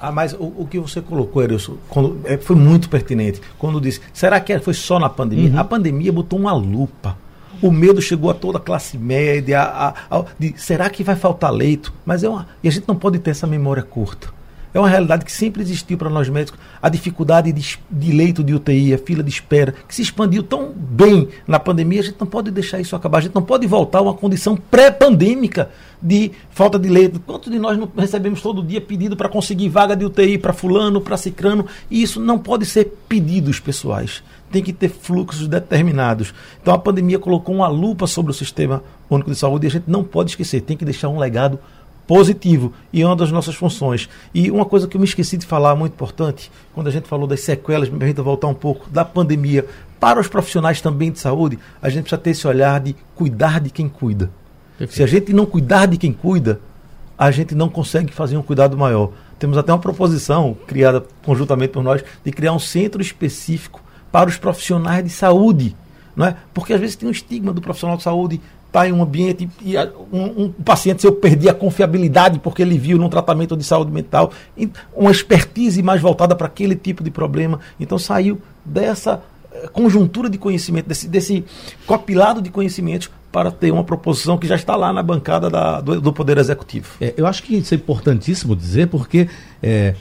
Ah, mas o, o que você colocou, Erilson, quando, é, foi muito pertinente. Quando disse, será que foi só na pandemia? Uhum. A pandemia botou uma lupa. O medo chegou a toda a classe média. A, a, a, de, será que vai faltar leito? Mas é uma, e a gente não pode ter essa memória curta. É uma realidade que sempre existiu para nós médicos. A dificuldade de, de, leito de UTI, a fila de espera, que se expandiu tão bem na pandemia, a gente não pode deixar isso acabar. A gente não pode voltar a uma condição pré-pandêmica de falta de leito. Quantos de nós não recebemos todo dia pedido para conseguir vaga de UTI para fulano, para cicrano? E isso não pode ser pedidos pessoais. Tem que ter fluxos determinados. Então a pandemia colocou uma lupa sobre o sistema único de saúde e a gente não pode esquecer, tem que deixar um legado positivo e é uma das nossas funções. E uma coisa que eu me esqueci de falar, muito importante, quando a gente falou das sequelas, me permita voltar um pouco, da pandemia, para os profissionais também de saúde, a gente precisa ter esse olhar de cuidar de quem cuida. Perfeito. Se a gente não cuidar de quem cuida, a gente não consegue fazer um cuidado maior. Temos até uma proposição, criada conjuntamente por nós, de criar um centro específico para os profissionais de saúde. Não é? Porque às vezes tem um estigma do profissional de saúde está em um ambiente e um, um, paciente, se eu perdi a confiabilidade porque ele viu num tratamento de saúde mental, uma expertise mais voltada para aquele tipo de problema. Então saiu dessa eh, conjuntura de conhecimento, desse, desse copilado de conhecimentos para ter uma proposição que já está lá na bancada da, do, do, Poder Executivo. É, eu acho que isso é importantíssimo dizer, porque, é,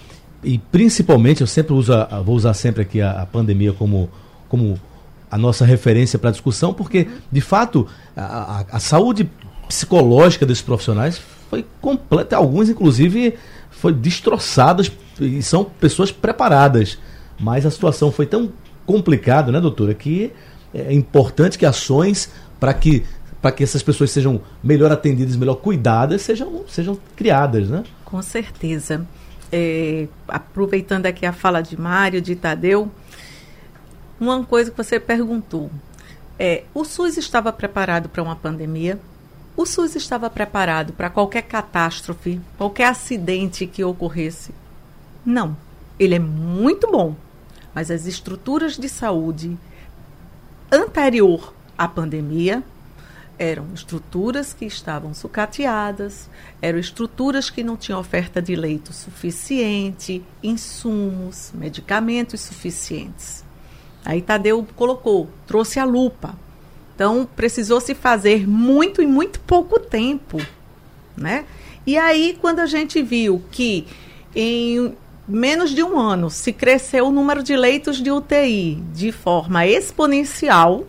e principalmente, eu sempre uso, vou usar sempre aqui a, a pandemia como, como a nossa referência para a discussão, porque, de fato, a, a, a, saúde psicológica desses profissionais foi completa, alguns, inclusive, foi destroçadas e são pessoas preparadas. Mas a situação foi tão complicada, né, doutora, que é importante que ações para que para que essas pessoas sejam melhor atendidas, melhor cuidadas, sejam, sejam criadas, né? Com certeza. É, aproveitando aqui a fala de Mário, de Tadeu, uma coisa que você perguntou. É, o SUS estava preparado para uma pandemia? O SUS estava preparado para qualquer catástrofe, qualquer acidente que ocorresse? Não. Ele é muito bom, mas as estruturas de saúde anterior à pandemia eram estruturas que estavam sucateadas, eram estruturas que não tinham oferta de leito suficiente, insumos, medicamentos suficientes. Aí Tadeu colocou, trouxe a lupa. Então precisou se fazer muito em muito pouco tempo, né? E aí quando a gente viu que em menos de um ano se cresceu o número de leitos de UTI de forma exponencial,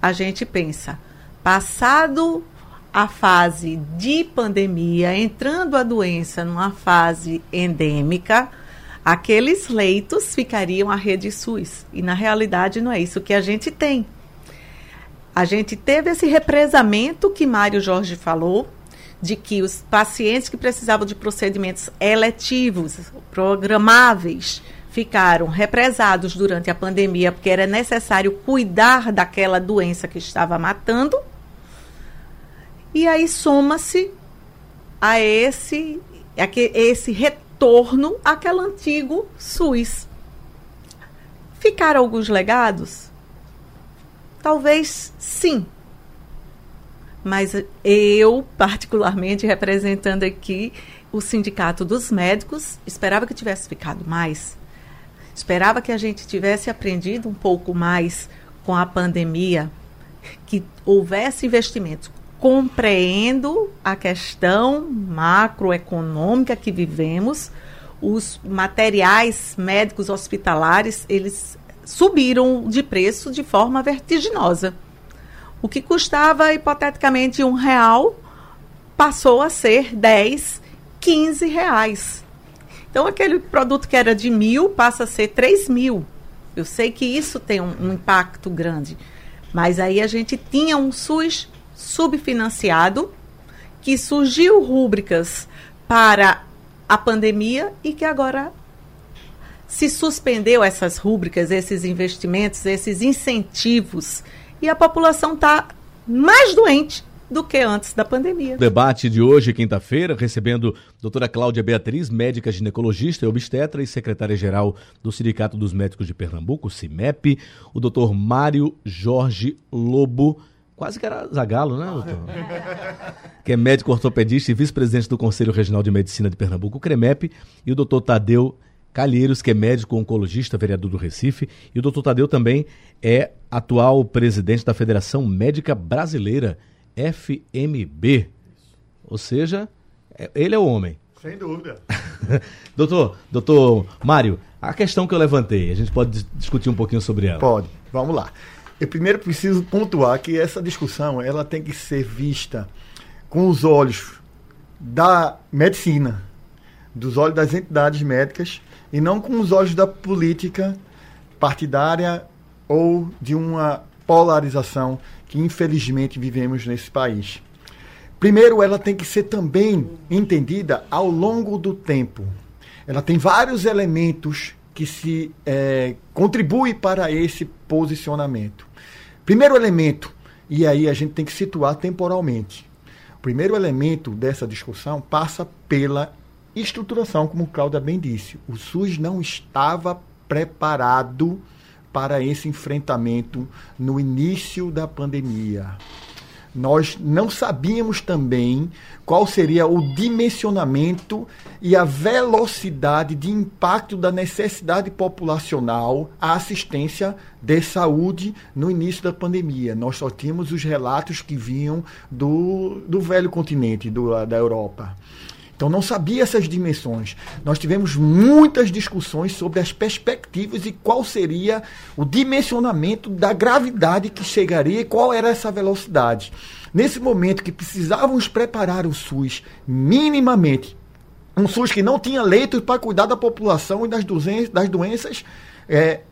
a gente pensa, passado a fase de pandemia, entrando a doença numa fase endêmica, aqueles leitos ficariam à rede SUS. E na realidade não é isso que a gente tem. A gente teve esse represamento que Mário Jorge falou, de que os pacientes que precisavam de procedimentos eletivos, programáveis, ficaram represados durante a pandemia, porque era necessário cuidar daquela doença que estava matando. E aí soma-se a esse, a esse retorno torno àquele antigo SUS. Ficaram alguns legados? Talvez sim. Mas eu, particularmente representando aqui o Sindicato dos Médicos, esperava que tivesse ficado mais. Esperava que a gente tivesse aprendido um pouco mais com a pandemia, que houvesse investimentos. Compreendo a questão macroeconômica que vivemos, os materiais médicos hospitalares, eles subiram de preço de forma vertiginosa. O que custava hipoteticamente um real passou a ser 10, 15 reais. Então aquele produto que era de mil passa a ser 3 mil. Eu sei que isso tem um, um impacto grande. Mas aí a gente tinha um SUS subfinanciado, que surgiu rúbricas para a pandemia e que agora se suspendeu essas rúbricas, esses investimentos, esses incentivos e a população está mais doente do que antes da pandemia. Debate de hoje, quinta-feira, recebendo doutora Cláudia Beatriz, médica ginecologista e obstetra e secretária-geral do Sindicato dos Médicos de Pernambuco, CIMEP, o doutor Mário Jorge Lobo, quase que era Zagalo, né, doutor? que é médico ortopedista e vice-presidente do Conselho Regional de Medicina de Pernambuco, CREMEP, e o doutor Tadeu Calheiros, que é médico oncologista, vereador do Recife, e o doutor Tadeu também é atual presidente da Federação Médica Brasileira, FMB. Ou seja, é, ele é o homem. Sem dúvida. doutor, doutor Mário, a questão que eu levantei, a gente pode discutir um pouquinho sobre ela? Pode. Vamos lá. Eu primeiro preciso pontuar que essa discussão ela tem que ser vista com os olhos da medicina, dos olhos das entidades médicas e não com os olhos da política partidária ou de uma polarização que infelizmente vivemos nesse país. Primeiro, ela tem que ser também entendida ao longo do tempo. Ela tem vários elementos que se é, contribuem para esse posicionamento. Primeiro elemento, e aí a gente tem que situar temporalmente. O primeiro elemento dessa discussão passa pela estruturação, como o Cláudia bem disse. O SUS não estava preparado para esse enfrentamento no início da pandemia. Nós não sabíamos também qual seria o dimensionamento e a velocidade de impacto da necessidade populacional à assistência de saúde no início da pandemia. Nós só tínhamos os relatos que vinham do, do velho continente, do, da Europa. Então não sabia essas dimensões. Nós tivemos muitas discussões sobre as perspectivas e qual seria o dimensionamento da gravidade que chegaria e qual era essa velocidade. Nesse momento que precisávamos preparar o SUS minimamente, um SUS que não tinha leitos para cuidar da população e das, doenças, das doenças é,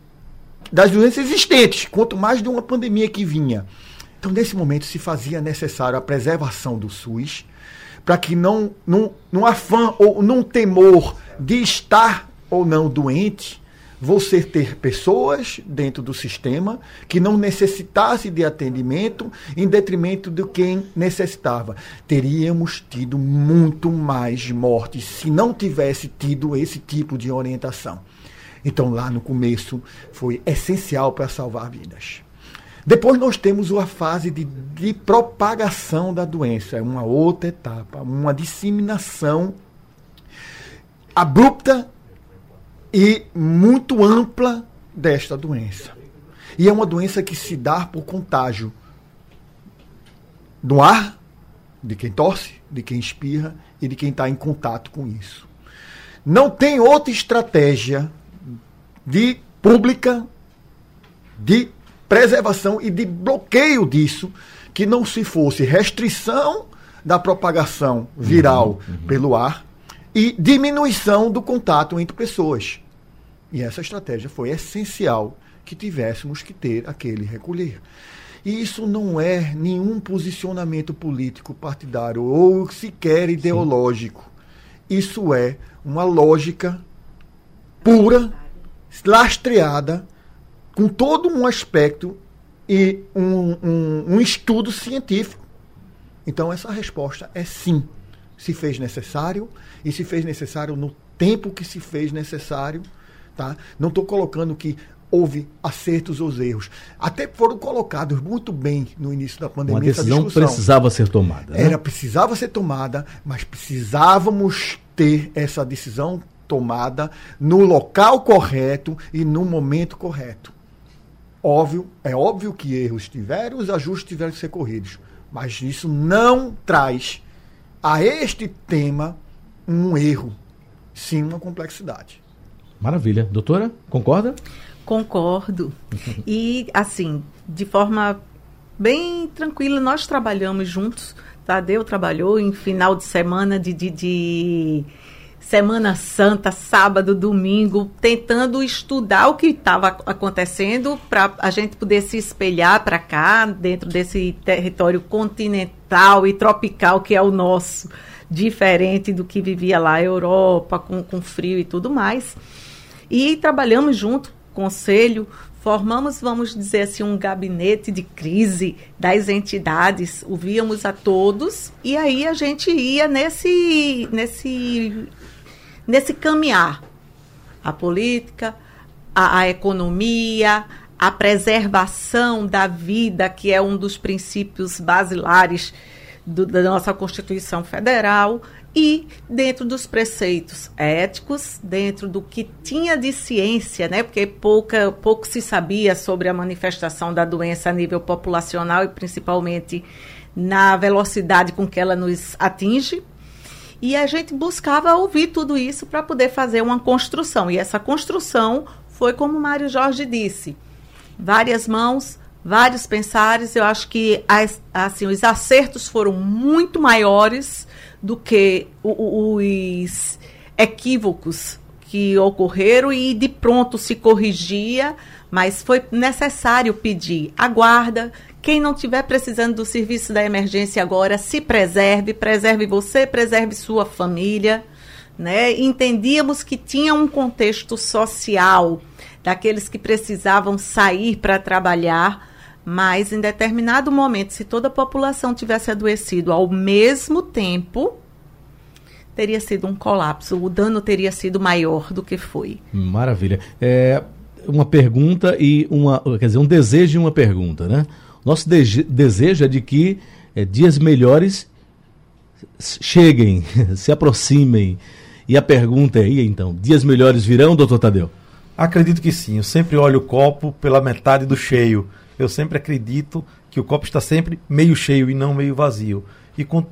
das doenças existentes, quanto mais de uma pandemia que vinha. Então, nesse momento, se fazia necessário a preservação do SUS, para que não, num, num afã ou num temor de estar ou não doente, você ter pessoas dentro do sistema que não necessitasse de atendimento em detrimento de quem necessitava. Teríamos tido muito mais mortes se não tivesse tido esse tipo de orientação. Então, lá no começo, foi essencial para salvar vidas. Depois nós temos a fase de, de propagação da doença, é uma outra etapa, uma disseminação abrupta e muito ampla desta doença. E é uma doença que se dá por contágio do ar, de quem tosse, de quem espirra e de quem está em contato com isso. Não tem outra estratégia de pública de preservação e de bloqueio disso, que não se fosse restrição da propagação viral uhum, uhum. pelo ar e diminuição do contato entre pessoas. E essa estratégia foi essencial que tivéssemos que ter aquele recolher. E isso não é nenhum posicionamento político partidário ou sequer ideológico. Sim. Isso é uma lógica pura, lastreada com todo um aspecto e um, um, um estudo científico. Então, essa resposta é sim. Se fez necessário, e se fez necessário no tempo que se fez necessário. Tá? Não estou colocando que houve acertos ou erros. Até foram colocados muito bem no início da pandemia. Uma decisão precisava ser tomada. Né? Era, precisava ser tomada, mas precisávamos ter essa decisão tomada no local correto e no momento correto. Óbvio, é óbvio que erros tiveram, os ajustes tiveram que ser corridos. Mas isso não traz a este tema um erro, sim uma complexidade. Maravilha. Doutora, concorda? Concordo. E, assim, de forma bem tranquila, nós trabalhamos juntos. Tadeu trabalhou em final de semana de, de, de Semana Santa, sábado, domingo, tentando estudar o que estava acontecendo para a gente poder se espelhar para cá, dentro desse território continental e tropical que é o nosso, diferente do que vivia lá, Europa, com, com frio e tudo mais. E trabalhamos junto, conselho, formamos, vamos dizer assim, um gabinete de crise das entidades, ouvíamos a todos e aí a gente ia nesse, nesse nesse caminhar. A política, a, a economia, a preservação da vida, que é um dos princípios basilares do, da nossa Constituição Federal, e dentro dos preceitos éticos, dentro do que tinha de ciência, né? porque pouca, pouco se sabia sobre a manifestação da doença a nível populacional e principalmente na velocidade com que ela nos atinge. E a gente buscava ouvir tudo isso para poder fazer uma construção. E essa construção foi como Mário Jorge disse: várias mãos, vários pensares. Eu acho que as, assim, os acertos foram muito maiores do que os equívocos que ocorreram e de pronto se corrigia, mas foi necessário pedir aguarda, quem não estiver precisando do serviço da emergência agora, se preserve, preserve você, preserve sua família. Né? Entendíamos que tinha um contexto social daqueles que precisavam sair para trabalhar, mas em determinado momento, se toda a população tivesse adoecido ao mesmo tempo, teria sido um colapso, o dano teria sido maior do que foi. Maravilha. É uma pergunta e uma, quer dizer, um desejo e uma pergunta, né? Nosso de desejo é de que é, dias melhores cheguem, se aproximem. E a pergunta é então, dias melhores virão, doutor Tadeu? Acredito que sim. Eu sempre olho o copo pela metade do cheio. Eu sempre acredito que o copo está sempre meio cheio e não meio vazio. E com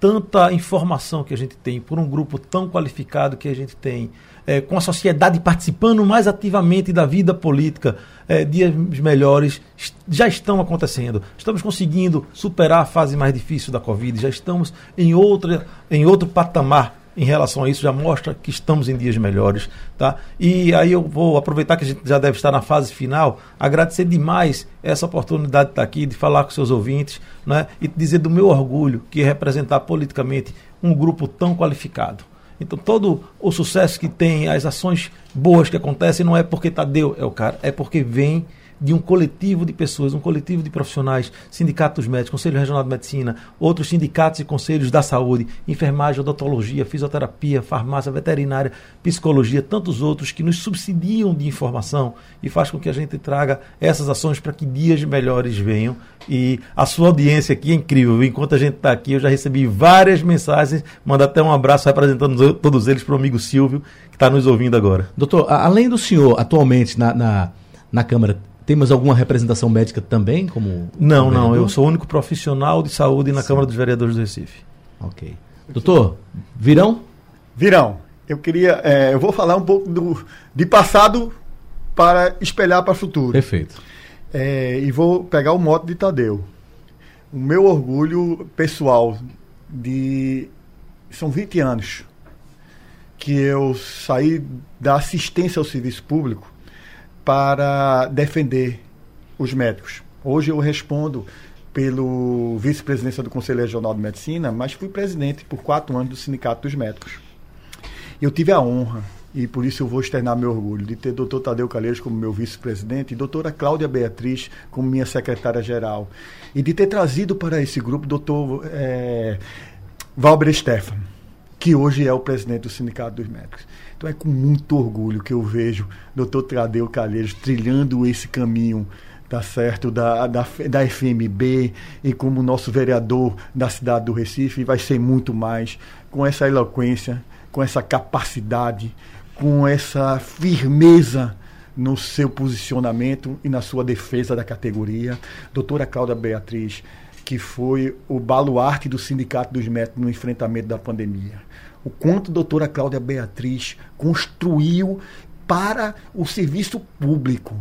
tanta informação que a gente tem, por um grupo tão qualificado que a gente tem, é, com a sociedade participando mais ativamente da vida política, é, dias melhores já estão acontecendo. Estamos conseguindo superar a fase mais difícil da Covid, já estamos em, outra, em outro patamar em relação a isso, já mostra que estamos em dias melhores. Tá? E aí eu vou aproveitar que a gente já deve estar na fase final, agradecer demais essa oportunidade de estar aqui, de falar com seus ouvintes né? e dizer do meu orgulho que é representar politicamente um grupo tão qualificado. Então, todo o sucesso que tem, as ações boas que acontecem, não é porque Tadeu é o cara, é porque vem de um coletivo de pessoas, um coletivo de profissionais, sindicatos médicos, Conselho Regional de Medicina, outros sindicatos e conselhos da saúde, enfermagem, odontologia, fisioterapia, farmácia, veterinária, psicologia, tantos outros que nos subsidiam de informação e faz com que a gente traga essas ações para que dias melhores venham. E a sua audiência aqui é incrível. Enquanto a gente está aqui, eu já recebi várias mensagens. Manda até um abraço representando todos eles para o amigo Silvio, que está nos ouvindo agora. Doutor, além do senhor atualmente na, na, na Câmara, temos alguma representação médica também? como Não, não. Eu sou o único profissional de saúde na Sim. Câmara dos Vereadores do Recife. Ok. Doutor, virão? Virão. Eu queria. É, eu vou falar um pouco do, de passado para espelhar para o futuro. Perfeito. É, e vou pegar o moto de Tadeu. O meu orgulho pessoal de. São 20 anos que eu saí da assistência ao serviço público para defender os médicos. Hoje eu respondo pelo vice-presidência do Conselho Regional de Medicina, mas fui presidente por quatro anos do Sindicato dos Médicos. Eu tive a honra, e por isso eu vou externar meu orgulho, de ter doutor Tadeu Calheiros como meu vice-presidente e doutora Cláudia Beatriz como minha secretária-geral. E de ter trazido para esse grupo doutor é, Valber Stefan que hoje é o presidente do Sindicato dos Médicos. Então é com muito orgulho que eu vejo o doutor Tradeu Calheiros trilhando esse caminho tá certo, da, da, da FMB e como nosso vereador da cidade do Recife, vai ser muito mais com essa eloquência, com essa capacidade, com essa firmeza no seu posicionamento e na sua defesa da categoria. Doutora Cláudia Beatriz, que foi o baluarte do Sindicato dos Médicos no enfrentamento da pandemia. O quanto a doutora Cláudia Beatriz construiu para o serviço público,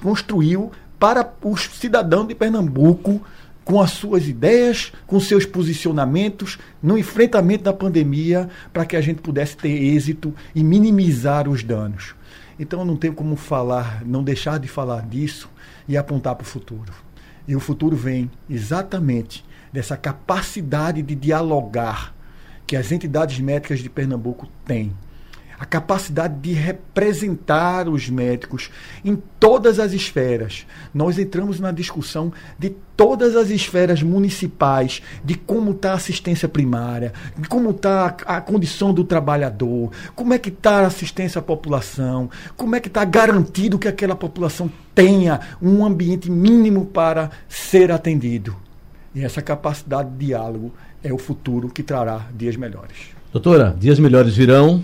construiu para os cidadãos de Pernambuco com as suas ideias, com seus posicionamentos no enfrentamento da pandemia, para que a gente pudesse ter êxito e minimizar os danos. Então eu não tenho como falar, não deixar de falar disso e apontar para o futuro. E o futuro vem exatamente dessa capacidade de dialogar que as entidades médicas de Pernambuco têm a capacidade de representar os médicos em todas as esferas. Nós entramos na discussão de todas as esferas municipais, de como está a assistência primária, de como está a, condição do trabalhador, como é que está a assistência à população, como é que está garantido que aquela população tenha um ambiente mínimo para ser atendido. E essa capacidade de diálogo é o futuro que trará dias melhores. Doutora, dias melhores virão.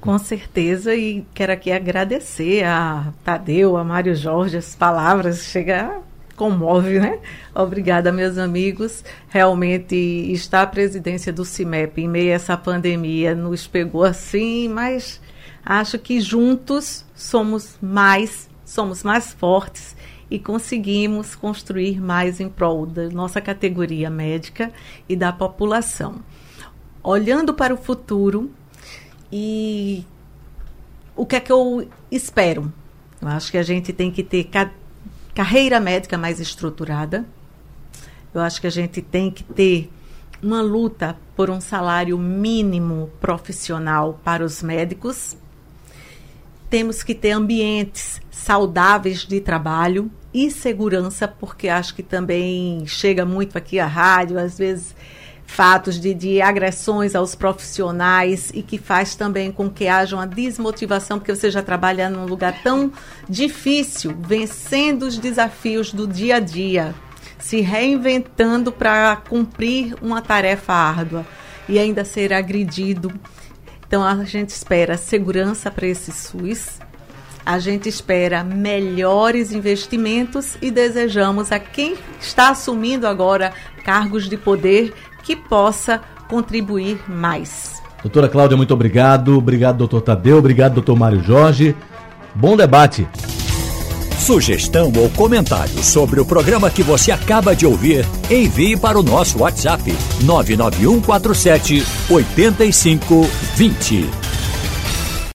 Com certeza, e quero aqui agradecer a Tadeu, a Mário Jorge, as palavras, chega comove, né? Obrigada, meus amigos. Realmente está a presidência do CIMEP em meio a essa pandemia nos pegou assim, mas acho que juntos somos mais, somos mais fortes e conseguimos construir mais em prol da nossa categoria médica e da população. Olhando para o futuro, e o que é que eu espero? Eu acho que a gente tem que ter ca carreira médica mais estruturada. Eu acho que a gente tem que ter uma luta por um salário mínimo profissional para os médicos. Temos que ter ambientes saudáveis de trabalho e segurança, porque acho que também chega muito aqui a rádio, às vezes fatos de, de agressões aos profissionais e que faz também com que haja uma desmotivação, porque você já trabalha num lugar tão difícil, vencendo os desafios do dia a dia, se reinventando para cumprir uma tarefa árdua e ainda ser agredido. Então a gente espera segurança para esse SUS. A gente espera melhores investimentos e desejamos a quem está assumindo agora cargos de poder que possa contribuir mais. Doutora Cláudia, muito obrigado. Obrigado, doutor Tadeu. Obrigado, doutor Mário Jorge. Bom debate. Sugestão ou comentário sobre o programa que você acaba de ouvir, envie para o nosso WhatsApp 99147 8520.